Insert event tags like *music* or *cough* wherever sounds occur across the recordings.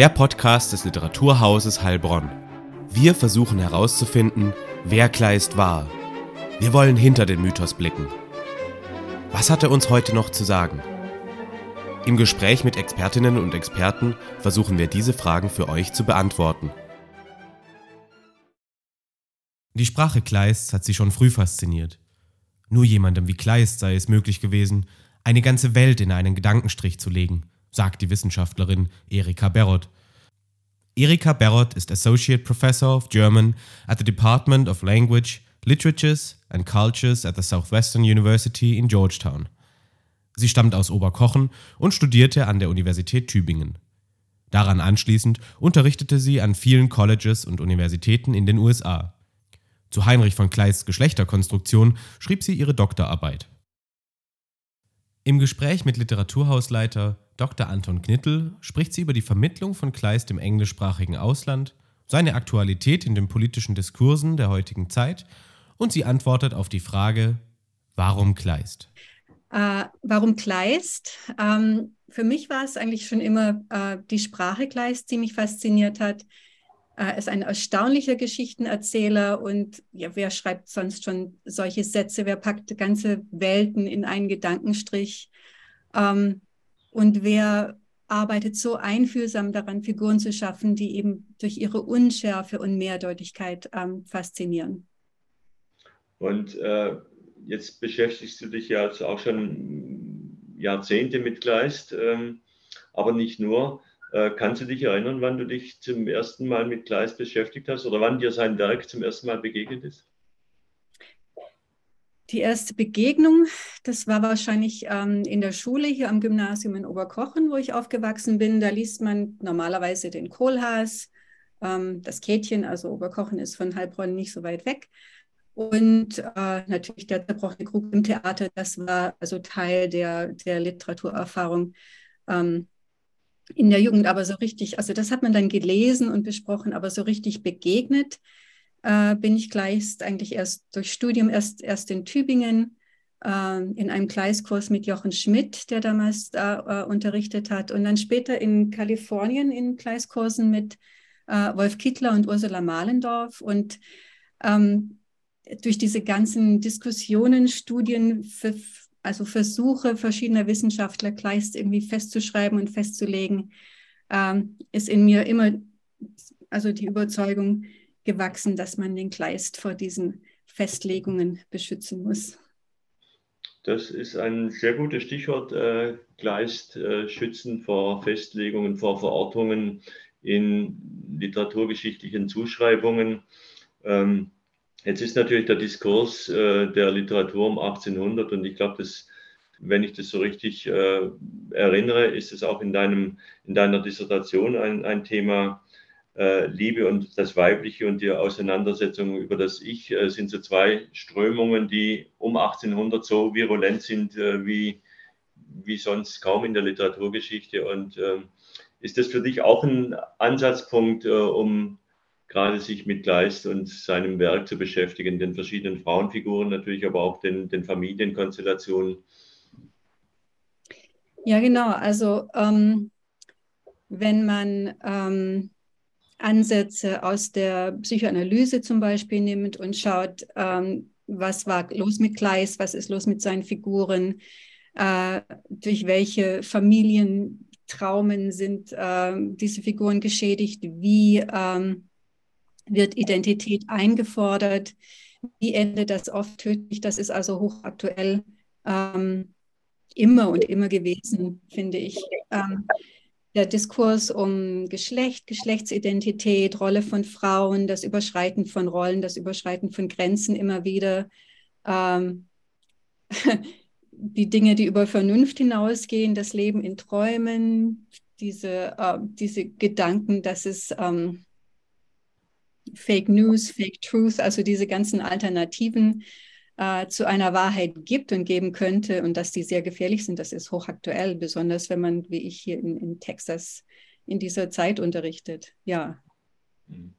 Der Podcast des Literaturhauses Heilbronn. Wir versuchen herauszufinden, wer Kleist war. Wir wollen hinter den Mythos blicken. Was hat er uns heute noch zu sagen? Im Gespräch mit Expertinnen und Experten versuchen wir diese Fragen für euch zu beantworten. Die Sprache Kleists hat sie schon früh fasziniert. Nur jemandem wie Kleist sei es möglich gewesen, eine ganze Welt in einen Gedankenstrich zu legen, sagt die Wissenschaftlerin Erika Berrott. Erika Berrott ist Associate Professor of German at the Department of Language, Literatures and Cultures at the Southwestern University in Georgetown. Sie stammt aus Oberkochen und studierte an der Universität Tübingen. Daran anschließend unterrichtete sie an vielen Colleges und Universitäten in den USA. Zu Heinrich von Kleists Geschlechterkonstruktion schrieb sie ihre Doktorarbeit. Im Gespräch mit Literaturhausleiter Dr. Anton Knittel spricht sie über die Vermittlung von Kleist im englischsprachigen Ausland, seine Aktualität in den politischen Diskursen der heutigen Zeit und sie antwortet auf die Frage, warum Kleist? Äh, warum Kleist? Ähm, für mich war es eigentlich schon immer äh, die Sprache Kleist, die mich fasziniert hat. Er ist ein erstaunlicher Geschichtenerzähler und ja, wer schreibt sonst schon solche Sätze? Wer packt ganze Welten in einen Gedankenstrich? Ähm, und wer arbeitet so einfühlsam daran, Figuren zu schaffen, die eben durch ihre Unschärfe und Mehrdeutigkeit ähm, faszinieren? Und äh, jetzt beschäftigst du dich ja also auch schon Jahrzehnte mit Kleist, ähm, aber nicht nur. Äh, kannst du dich erinnern, wann du dich zum ersten Mal mit Kleist beschäftigt hast oder wann dir sein Werk zum ersten Mal begegnet ist? Die erste Begegnung, das war wahrscheinlich ähm, in der Schule hier am Gymnasium in Oberkochen, wo ich aufgewachsen bin. Da liest man normalerweise den Kohlhaas, ähm, das Kätchen, also Oberkochen ist von Heilbronn nicht so weit weg. Und äh, natürlich der zerbrochene Krug im Theater, das war also Teil der, der Literaturerfahrung ähm, in der Jugend. Aber so richtig, also das hat man dann gelesen und besprochen, aber so richtig begegnet äh, bin ich gleich eigentlich erst durch Studium, erst, erst in Tübingen, äh, in einem Gleiskurs mit Jochen Schmidt, der damals da äh, unterrichtet hat. Und dann später in Kalifornien in Gleiskursen mit äh, Wolf Kittler und Ursula Mahlendorf. Und ähm, durch diese ganzen Diskussionen, Studien, für, also Versuche verschiedener Wissenschaftler Kleist irgendwie festzuschreiben und festzulegen, ähm, ist in mir immer also die Überzeugung gewachsen, dass man den Kleist vor diesen Festlegungen beschützen muss. Das ist ein sehr gutes Stichwort, äh, Kleist äh, schützen vor Festlegungen, vor Verortungen in literaturgeschichtlichen Zuschreibungen. Ähm, Jetzt ist natürlich der Diskurs äh, der Literatur um 1800 und ich glaube, wenn ich das so richtig äh, erinnere, ist es auch in, deinem, in deiner Dissertation ein, ein Thema. Äh, Liebe und das Weibliche und die Auseinandersetzung über das Ich äh, sind so zwei Strömungen, die um 1800 so virulent sind äh, wie, wie sonst kaum in der Literaturgeschichte. Und ähm, ist das für dich auch ein Ansatzpunkt, um gerade sich mit Kleist und seinem Werk zu beschäftigen, den verschiedenen Frauenfiguren natürlich, aber auch den, den Familienkonstellationen. Ja, genau. Also ähm, wenn man ähm, Ansätze aus der Psychoanalyse zum Beispiel nimmt und schaut, ähm, was war los mit Kleist, was ist los mit seinen Figuren, äh, durch welche Familientraumen sind äh, diese Figuren geschädigt, wie ähm, wird Identität eingefordert, wie endet das oft tödlich, das ist also hochaktuell ähm, immer und immer gewesen, finde ich. Der Diskurs um Geschlecht, Geschlechtsidentität, Rolle von Frauen, das Überschreiten von Rollen, das Überschreiten von Grenzen immer wieder, ähm, *laughs* die Dinge, die über Vernunft hinausgehen, das Leben in Träumen, diese, äh, diese Gedanken, dass es ähm, Fake News, Fake Truth, also diese ganzen Alternativen äh, zu einer Wahrheit gibt und geben könnte und dass die sehr gefährlich sind, das ist hochaktuell, besonders wenn man, wie ich hier in, in Texas in dieser Zeit unterrichtet. Ja. Mhm.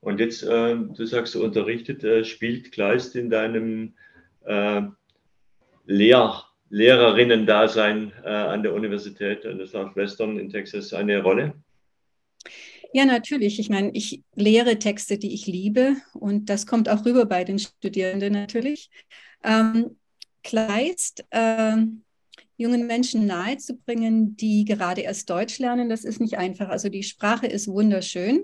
Und jetzt, äh, du sagst, du unterrichtet, äh, spielt Kleist in deinem äh, Lehr Lehrerinnen-Dasein äh, an der Universität an der Southwestern in Texas eine Rolle? Ja, natürlich. Ich meine, ich lehre Texte, die ich liebe und das kommt auch rüber bei den Studierenden natürlich. Ähm, Kleist, äh, jungen Menschen nahezubringen, die gerade erst Deutsch lernen, das ist nicht einfach. Also die Sprache ist wunderschön,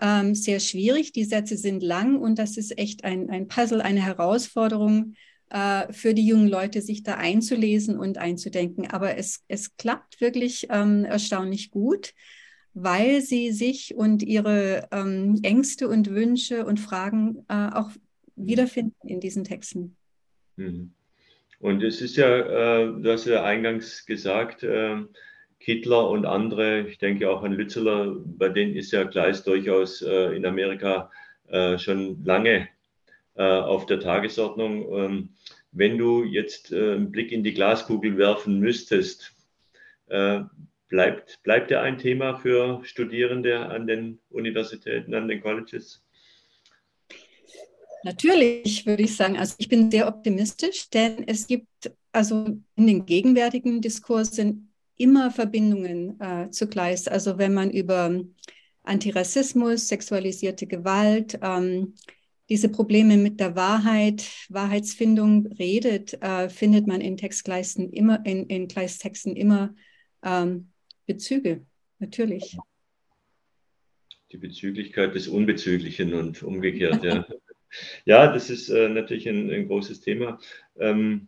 ähm, sehr schwierig, die Sätze sind lang und das ist echt ein, ein Puzzle, eine Herausforderung äh, für die jungen Leute, sich da einzulesen und einzudenken. Aber es, es klappt wirklich ähm, erstaunlich gut, weil sie sich und ihre ähm, Ängste und Wünsche und Fragen äh, auch wiederfinden in diesen Texten. Mhm. Und es ist ja, äh, du hast ja eingangs gesagt, äh, Kittler und andere, ich denke auch an Lützeler, bei denen ist ja Gleis durchaus äh, in Amerika äh, schon lange äh, auf der Tagesordnung. Ähm, wenn du jetzt äh, einen Blick in die Glaskugel werfen müsstest, bleibt, bleibt er ein Thema für Studierende an den Universitäten, an den Colleges? Natürlich würde ich sagen, also ich bin sehr optimistisch, denn es gibt also in den gegenwärtigen Diskursen immer Verbindungen äh, zu Kleist. Also wenn man über Antirassismus, sexualisierte Gewalt, ähm, diese Probleme mit der Wahrheit, Wahrheitsfindung redet, äh, findet man in Textkleisten immer, in, in Kleisttexten immer ähm, Bezüge, natürlich. Die Bezüglichkeit des Unbezüglichen und umgekehrt, ja. ja, das ist äh, natürlich ein, ein, großes Thema. Ähm,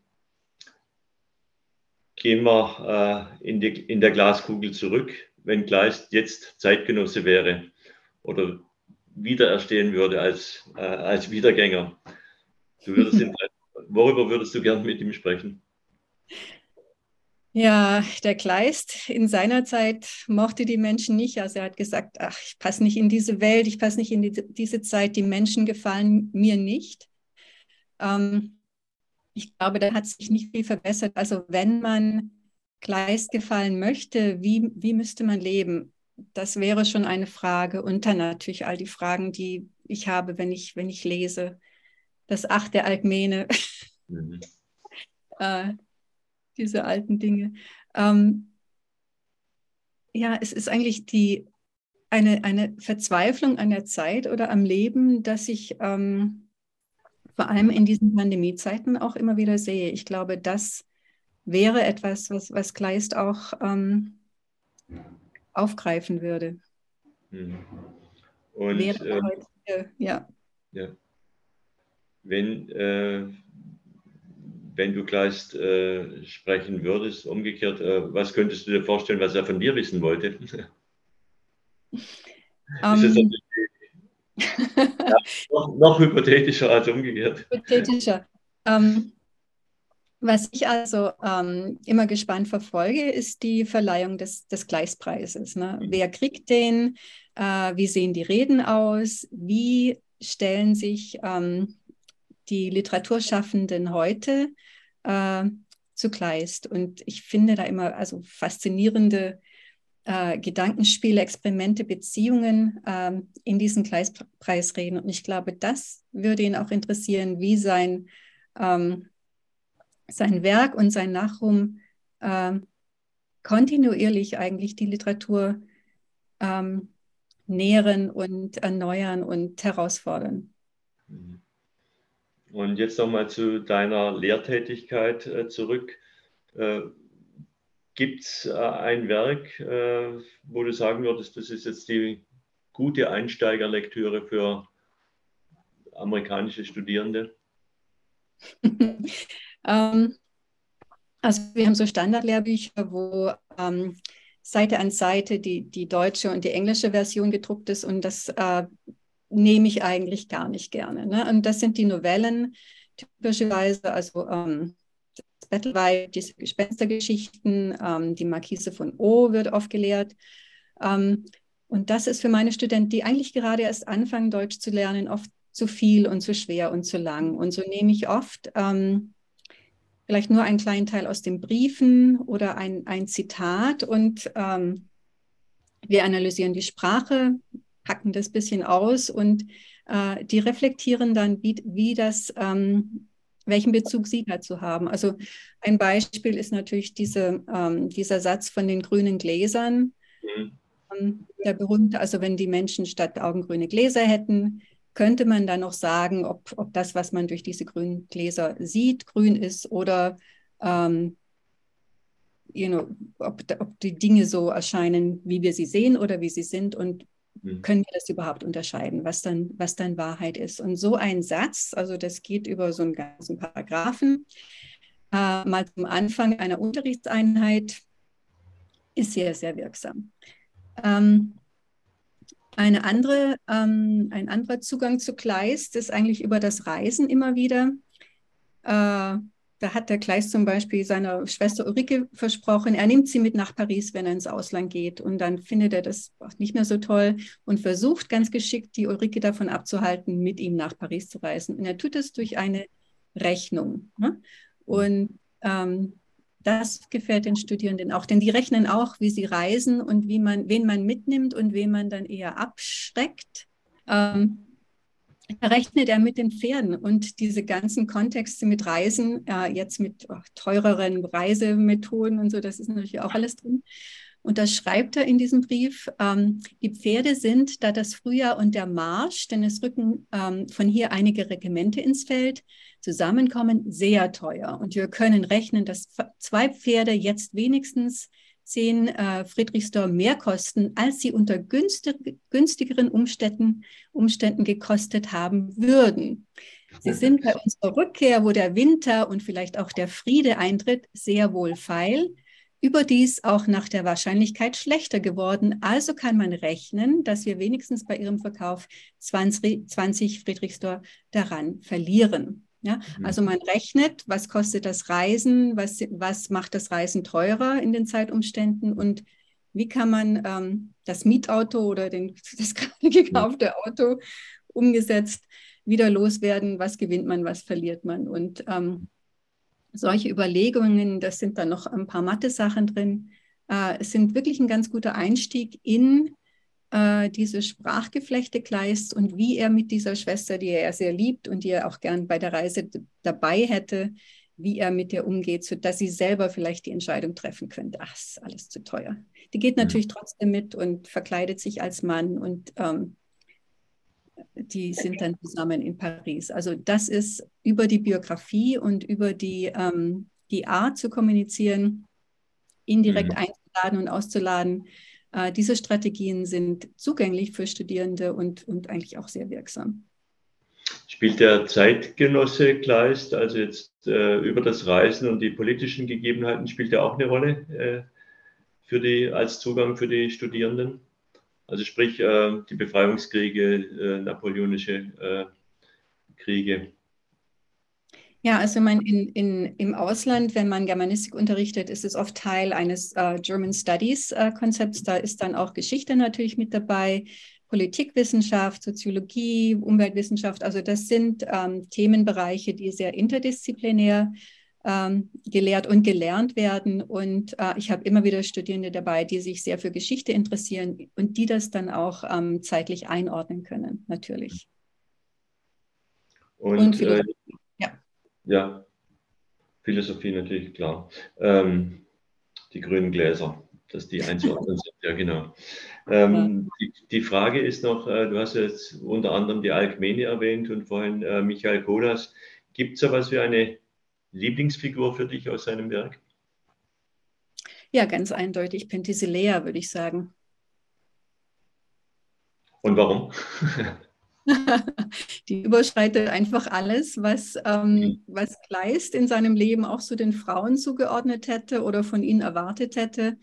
gehen wir äh, in, die, in der Glaskugel zurück, wenn Kleist jetzt Zeitgenosse wäre oder wiedererstehen würde als, äh, als Wiedergänger. Du würdest *laughs* ihn, worüber würdest du gern mit ihm sprechen? Ja, der Kleist in seiner Zeit mochte die Menschen nicht. Also er hat gesagt, ach, ich passe nicht in diese Welt, ich passe nicht in die, diese Zeit, die Menschen gefallen mir nicht. Ähm, ich glaube, da hat sich nicht viel verbessert. Also wenn man Kleist gefallen möchte, wie, wie müsste man leben? das wäre schon eine Frage. Und dann natürlich all die Fragen, die ich habe, wenn ich, wenn ich lese. Das Acht der Alkmene. Mhm. *laughs* äh, diese alten Dinge. Ähm, ja, es ist eigentlich die, eine, eine Verzweiflung an der Zeit oder am Leben, dass ich ähm, vor allem in diesen Pandemiezeiten auch immer wieder sehe. Ich glaube, das wäre etwas, was, was Kleist auch ähm, aufgreifen würde. Mhm. Und äh, heute, ja. ja. Wenn, äh, wenn du gleich äh, sprechen würdest, umgekehrt, äh, was könntest du dir vorstellen, was er von dir wissen wollte? *laughs* Um, ähm. ja, noch, noch, hypothetischer als umgekehrt? Hypothetischer. Um, was ich also ähm, immer gespannt verfolge, ist die Verleihung des, des Gleispreises. Ne? Mhm. Wer kriegt den? Äh, wie sehen die Reden aus? Wie stellen sich ähm, die Literaturschaffenden heute äh, zu Kleist? Und ich finde da immer also faszinierende äh, Gedankenspiele, Experimente, Beziehungen äh, in diesen Gleispreis reden. Und ich glaube, das würde ihn auch interessieren, wie sein ähm, sein Werk und sein Nachruhm äh, kontinuierlich eigentlich die Literatur ähm, nähren und erneuern und herausfordern. Mhm. Und jetzt nochmal zu deiner Lehrtätigkeit äh, zurück. Äh, Gibt es äh, ein Werk, wo du sagen würdest, das ist jetzt die gute Einsteigerlektüre für amerikanische Studierende? *laughs* Ähm, also wir haben so Standardlehrbücher, wo ähm, Seite an Seite die, die deutsche und die englische Version gedruckt ist und das nehme ich eigentlich gar nicht gerne. Ne? Und das sind die Novellen typischerweise, also ähm, das Battle diese Gespenstergeschichten, ähm, die Marquise von O wird oft gelehrt. Ähm, Und das ist für meine Studenten, die eigentlich gerade erst anfangen, Deutsch zu lernen, oft zu viel und zu schwer und zu lang. Und so nehme ich oft ähm, vielleicht nur einen kleinen Teil aus den Briefen oder ein, ein Zitat und ähm, wir analysieren die Sprache, packen das bisschen aus und äh, die reflektieren dann, wie, wie das, ähm, welchen Bezug sie dazu haben. Also ein Beispiel ist natürlich diese, ähm, dieser Satz von den grünen Gläsern. Mhm. Ähm, der berühmte, also wenn die Menschen statt augengrüne Gläser hätten, könnte man dann noch sagen, ob, ob das, was man durch diese grünen Gläser sieht, grün ist oder ähm, you know, ob, ob die Dinge so erscheinen, wie wir sie sehen oder wie sie sind und. Können wir das überhaupt unterscheiden, was dann, was dann Wahrheit ist. Und so ein Satz, also das geht über so einen ganzen Paragraphen, äh, mal zum Anfang einer Unterrichtseinheit, ist sehr, sehr wirksam. Ähm, eine andere, ähm, ein anderer Zugang zu Kleist ist eigentlich über das Reisen immer wieder. Äh, da hat der Kleist zum Beispiel seiner Schwester Ulrike versprochen, er nimmt sie mit nach Paris, wenn er ins Ausland geht. Und dann findet er das auch nicht mehr so toll und versucht ganz geschickt, die Ulrike davon abzuhalten, mit ihm nach Paris zu reisen. Und er tut es durch eine Rechnung. Ne? Und ähm, das gefällt den Studierenden auch, denn die rechnen auch, wie sie reisen und wie man, wen man mitnimmt und wen man dann eher abschreckt. Ähm, rechnet er mit den Pferden und diese ganzen Kontexte mit Reisen, äh, jetzt mit oh, teureren Reisemethoden und so, das ist natürlich auch alles drin. Und da schreibt er in diesem Brief, ähm, die Pferde sind, da das Frühjahr und der Marsch, denn es rücken ähm, von hier einige Regimente ins Feld, zusammenkommen, sehr teuer. Und wir können rechnen, dass zwei Pferde jetzt wenigstens zehn äh, Friedrichsdorf mehr kosten, als sie unter günstig, günstigeren Umständen, Umständen gekostet haben würden. Sie sind bei unserer Rückkehr, wo der Winter und vielleicht auch der Friede eintritt, sehr wohlfeil überdies auch nach der Wahrscheinlichkeit schlechter geworden. Also kann man rechnen, dass wir wenigstens bei ihrem Verkauf 20, 20 Friedrichsdorf daran verlieren. Ja, mhm. also man rechnet, was kostet das Reisen, was, was macht das Reisen teurer in den Zeitumständen und wie kann man ähm, das Mietauto oder den, *laughs* das gerade gekaufte Auto umgesetzt wieder loswerden, was gewinnt man, was verliert man. Und ähm, solche Überlegungen, das sind dann noch ein paar Mathe-Sachen drin. Äh, sind wirklich ein ganz guter Einstieg in äh, diese Sprachgeflechte Kleist und wie er mit dieser Schwester, die er sehr liebt und die er auch gern bei der Reise dabei hätte, wie er mit ihr umgeht, sodass sie selber vielleicht die Entscheidung treffen könnte, ach, ist alles zu teuer. Die geht mhm. natürlich trotzdem mit und verkleidet sich als Mann und ähm, die sind dann zusammen in Paris. Also das ist über die Biografie und über die, ähm, die Art zu kommunizieren, indirekt mhm. einzuladen und auszuladen. Äh, diese Strategien sind zugänglich für Studierende und, und eigentlich auch sehr wirksam. Spielt der Zeitgenosse Kleist, also jetzt äh, über das Reisen und die politischen Gegebenheiten, spielt er auch eine Rolle äh, für die, als Zugang für die Studierenden? Also sprich äh, die Befreiungskriege, äh, napoleonische äh, Kriege. Ja, also man in, in, im Ausland, wenn man Germanistik unterrichtet, ist es oft Teil eines äh, German Studies äh, Konzepts. Da ist dann auch Geschichte natürlich mit dabei, Politikwissenschaft, Soziologie, Umweltwissenschaft. Also das sind ähm, Themenbereiche, die sehr interdisziplinär ähm, gelehrt und gelernt werden. Und äh, ich habe immer wieder Studierende dabei, die sich sehr für Geschichte interessieren und die das dann auch ähm, zeitlich einordnen können, natürlich. Und, und ja. Philosophie natürlich, klar. Ähm, die grünen Gläser, dass die einzuordnen sind, ja genau. Ähm, die, die, Frage ist noch, äh, du hast jetzt unter anderem die Alkmene erwähnt und vorhin äh, Michael Kodas. Gibt es so etwas wie eine Lieblingsfigur für dich aus seinem Werk? Ja, ganz eindeutig Penthesilea, würde ich sagen. Und warum? *laughs* *laughs* die überschreitet einfach alles, was, ähm, mhm. was Kleist in seinem Leben auch so den Frauen zugeordnet hätte oder von ihnen erwartet hätte.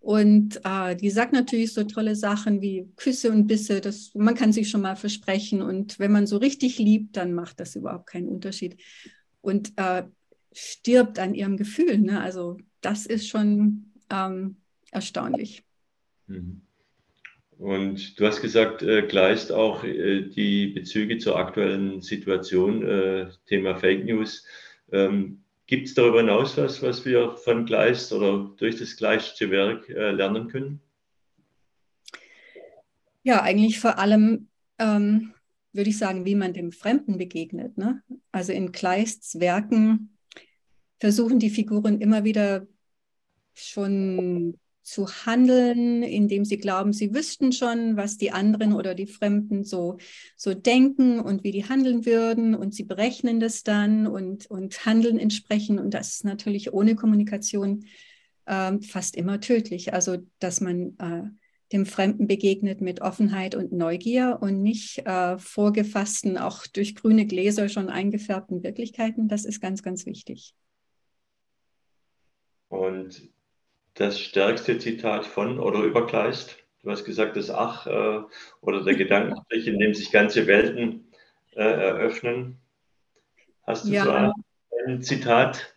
Und äh, die sagt natürlich so tolle Sachen wie Küsse und Bisse. Das, man kann sich schon mal versprechen. Und wenn man so richtig liebt, dann macht das überhaupt keinen Unterschied und äh, stirbt an ihrem Gefühl. Ne? Also das ist schon ähm, erstaunlich. Mhm. Und du hast gesagt, äh, Kleist auch äh, die Bezüge zur aktuellen Situation, äh, Thema Fake News. Ähm, Gibt es darüber hinaus was, was wir von Kleist oder durch das Kleistsche Werk äh, lernen können? Ja, eigentlich vor allem ähm, würde ich sagen, wie man dem Fremden begegnet. Ne? Also in Kleists Werken versuchen die Figuren immer wieder schon zu handeln, indem sie glauben, sie wüssten schon, was die anderen oder die Fremden so, so denken und wie die handeln würden. Und sie berechnen das dann und, und handeln entsprechend. Und das ist natürlich ohne Kommunikation äh, fast immer tödlich. Also, dass man äh, dem Fremden begegnet mit Offenheit und Neugier und nicht äh, vorgefassten, auch durch grüne Gläser schon eingefärbten Wirklichkeiten. Das ist ganz, ganz wichtig. Und das stärkste Zitat von oder über Kleist? Du hast gesagt, das Ach äh, oder der Gedankenstrich, in dem sich ganze Welten äh, eröffnen. Hast du ja. so ein, ein, Zitat?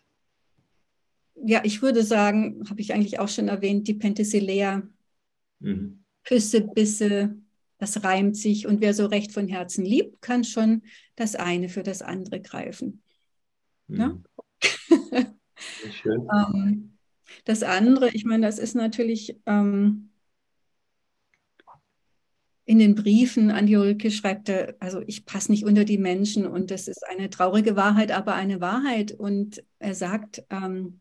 Ja, ich würde sagen, habe ich eigentlich auch schon erwähnt, die Penthesilea. Mhm. Küsse, Bisse, das reimt sich. Und wer so recht von Herzen liebt, kann schon das eine für das andere greifen. Mhm. Schön. *laughs* ähm, das andere, ich meine, das ist natürlich ähm, in den Briefen an die Ulke schreibt er, also ich passe nicht unter die Menschen und das ist eine traurige Wahrheit, aber eine Wahrheit. Und er sagt, ähm,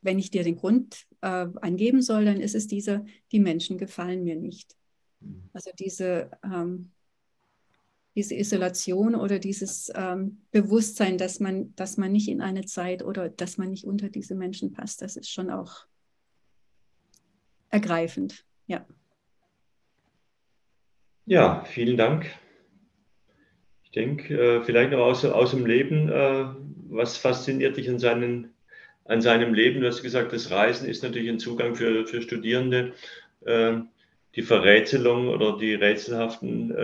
wenn ich dir den Grund äh, angeben soll, dann ist es dieser, die Menschen gefallen mir nicht. Mhm. Also diese ähm, diese Isolation oder dieses ähm, Bewusstsein, dass man, dass man nicht in eine Zeit oder dass man nicht unter diese Menschen passt, das ist schon auch ergreifend. Ja. Ja, vielen Dank. Ich denke, äh, vielleicht noch aus, aus dem Leben, äh, was fasziniert dich an, seinen, an seinem Leben? Du hast gesagt, das Reisen ist natürlich ein Zugang für, für Studierende. Äh, die Verrätselung oder die rätselhaften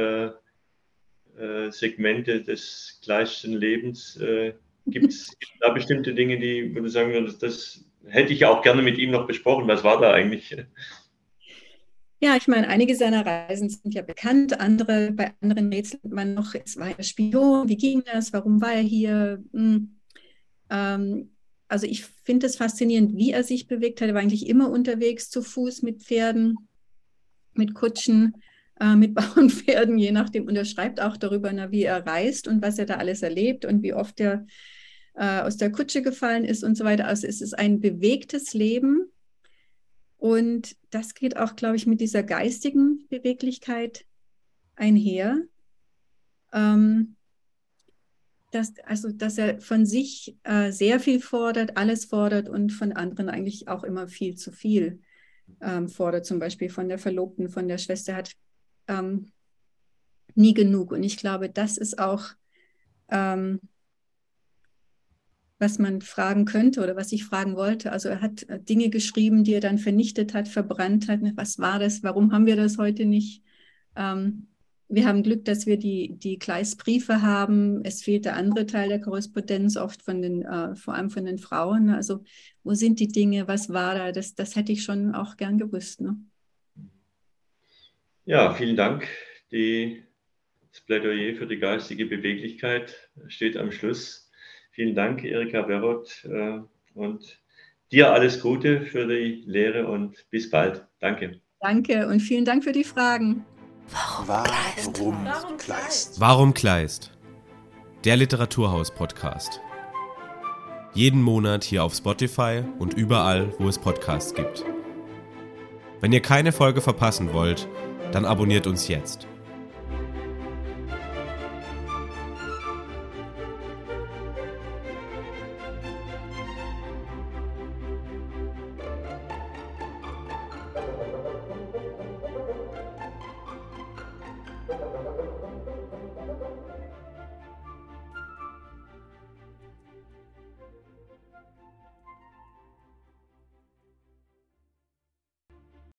äh, Segmente des gleichen Lebens. Äh, Gibt es *laughs* da bestimmte Dinge, die, wo du sagen würdest, das hätte ich auch gerne mit ihm noch besprochen. Was war da eigentlich? Ja, ich meine, einige seiner Reisen sind ja bekannt, andere, bei anderen rätselt man noch, es war er Spion, wie ging das, warum war er hier? Hm. Ähm, also ich finde es faszinierend, wie er sich bewegt hat. Er war eigentlich immer unterwegs zu Fuß mit Pferden, mit Kutschen äh, mit *laughs* Bauernpferden, je nachdem. Und er schreibt auch darüber, na, wie er reist und was er da alles erlebt und wie oft er äh, aus der Kutsche gefallen ist und so weiter. Also es ist ein bewegtes Leben. Und das geht auch, glaube ich, mit dieser geistigen Beweglichkeit einher. Ähm, dass, also, dass er von sich äh, sehr viel fordert, alles fordert und von anderen eigentlich auch immer viel zu viel ähm, fordert. Zum Beispiel von der Verlobten, von der Schwester hat ähm, nie genug. Und ich glaube, das ist auch, ähm, was man fragen könnte oder was ich fragen wollte. Also er hat äh, Dinge geschrieben, die er dann vernichtet hat, verbrannt hat. Was war das? Warum haben wir das heute nicht? Ähm, wir haben Glück, dass wir die, die Gleisbriefe haben. Es fehlt der andere Teil der Korrespondenz, oft von den, äh, vor allem von den Frauen. Also wo sind die Dinge? Was war da? Das, das hätte ich schon auch gern gewusst. Ne? Ja, vielen Dank. Die, das Plädoyer für die geistige Beweglichkeit steht am Schluss. Vielen Dank, Erika Berrott, äh, und dir alles Gute für die Lehre und bis bald. Danke. Danke und vielen Dank für die Fragen. Warum Kleist? Warum Kleist? Warum Kleist? Der Literaturhaus-Podcast. Jeden Monat hier auf Spotify und überall, wo es Podcasts gibt. Wenn ihr keine Folge verpassen wollt, dann abonniert uns jetzt.